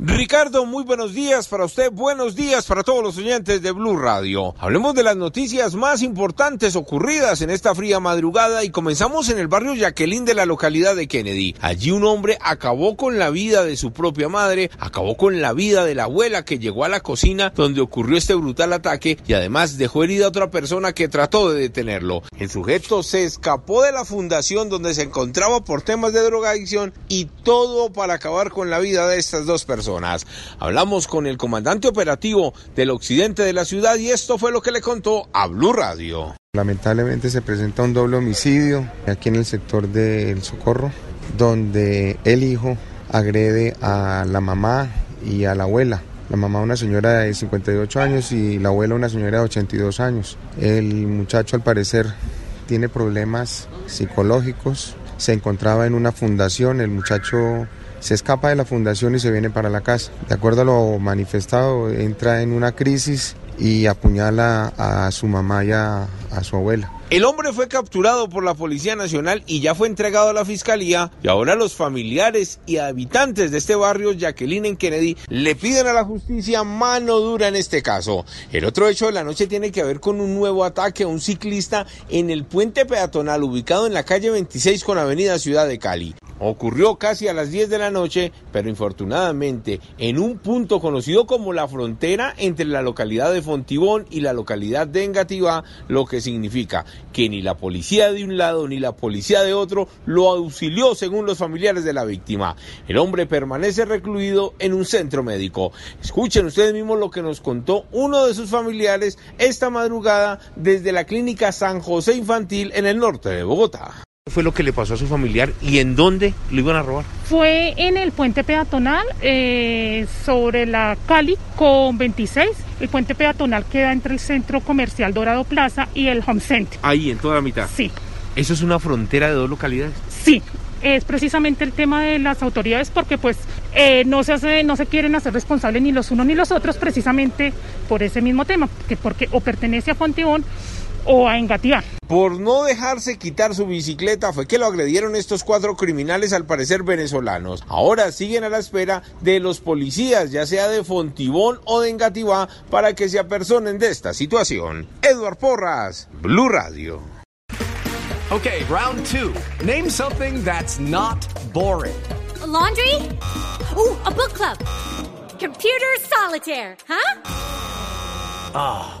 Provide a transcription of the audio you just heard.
Ricardo, muy buenos días para usted, buenos días para todos los oyentes de Blue Radio. Hablemos de las noticias más importantes ocurridas en esta fría madrugada y comenzamos en el barrio Jacqueline de la localidad de Kennedy. Allí un hombre acabó con la vida de su propia madre, acabó con la vida de la abuela que llegó a la cocina donde ocurrió este brutal ataque y además dejó herida a otra persona que trató de detenerlo. El sujeto se escapó de la fundación donde se encontraba por temas de drogadicción y todo para acabar con la vida de estas dos personas. Hablamos con el comandante operativo del occidente de la ciudad y esto fue lo que le contó a Blue Radio. Lamentablemente se presenta un doble homicidio aquí en el sector del Socorro, donde el hijo agrede a la mamá y a la abuela. La mamá una señora de 58 años y la abuela una señora de 82 años. El muchacho al parecer tiene problemas psicológicos, se encontraba en una fundación, el muchacho se escapa de la fundación y se viene para la casa. De acuerdo a lo manifestado, entra en una crisis y apuñala a su mamá y a, su abuela. El hombre fue capturado por la Policía Nacional y ya fue entregado a la Fiscalía y ahora los familiares y habitantes de este barrio, Jacqueline en Kennedy, le piden a la justicia mano dura en este caso. El otro hecho de la noche tiene que ver con un nuevo ataque a un ciclista en el puente peatonal ubicado en la calle 26 con Avenida Ciudad de Cali. Ocurrió casi a las 10 de la noche, pero infortunadamente en un punto conocido como la frontera entre la localidad de Fontibón y la localidad de Engativá, lo que significa que ni la policía de un lado ni la policía de otro lo auxilió según los familiares de la víctima. El hombre permanece recluido en un centro médico. Escuchen ustedes mismos lo que nos contó uno de sus familiares esta madrugada desde la clínica San José Infantil en el norte de Bogotá fue lo que le pasó a su familiar y en dónde lo iban a robar? Fue en el puente peatonal eh, sobre la Cali con 26. El puente peatonal queda entre el centro comercial Dorado Plaza y el Home Center. Ahí, en toda la mitad. Sí. ¿Eso es una frontera de dos localidades? Sí. Es precisamente el tema de las autoridades porque pues eh, no se hace, no se quieren hacer responsables ni los unos ni los otros precisamente por ese mismo tema, que porque o pertenece a Fontibón o a Engativá. Por no dejarse quitar su bicicleta fue que lo agredieron estos cuatro criminales al parecer venezolanos. Ahora siguen a la espera de los policías, ya sea de Fontibón o de Engativá, para que se apersonen de esta situación. Edward Porras, Blue Radio. Okay, round two. Name something that's not boring. A laundry? Ooh, a book club. Computer solitaire, huh? Ah.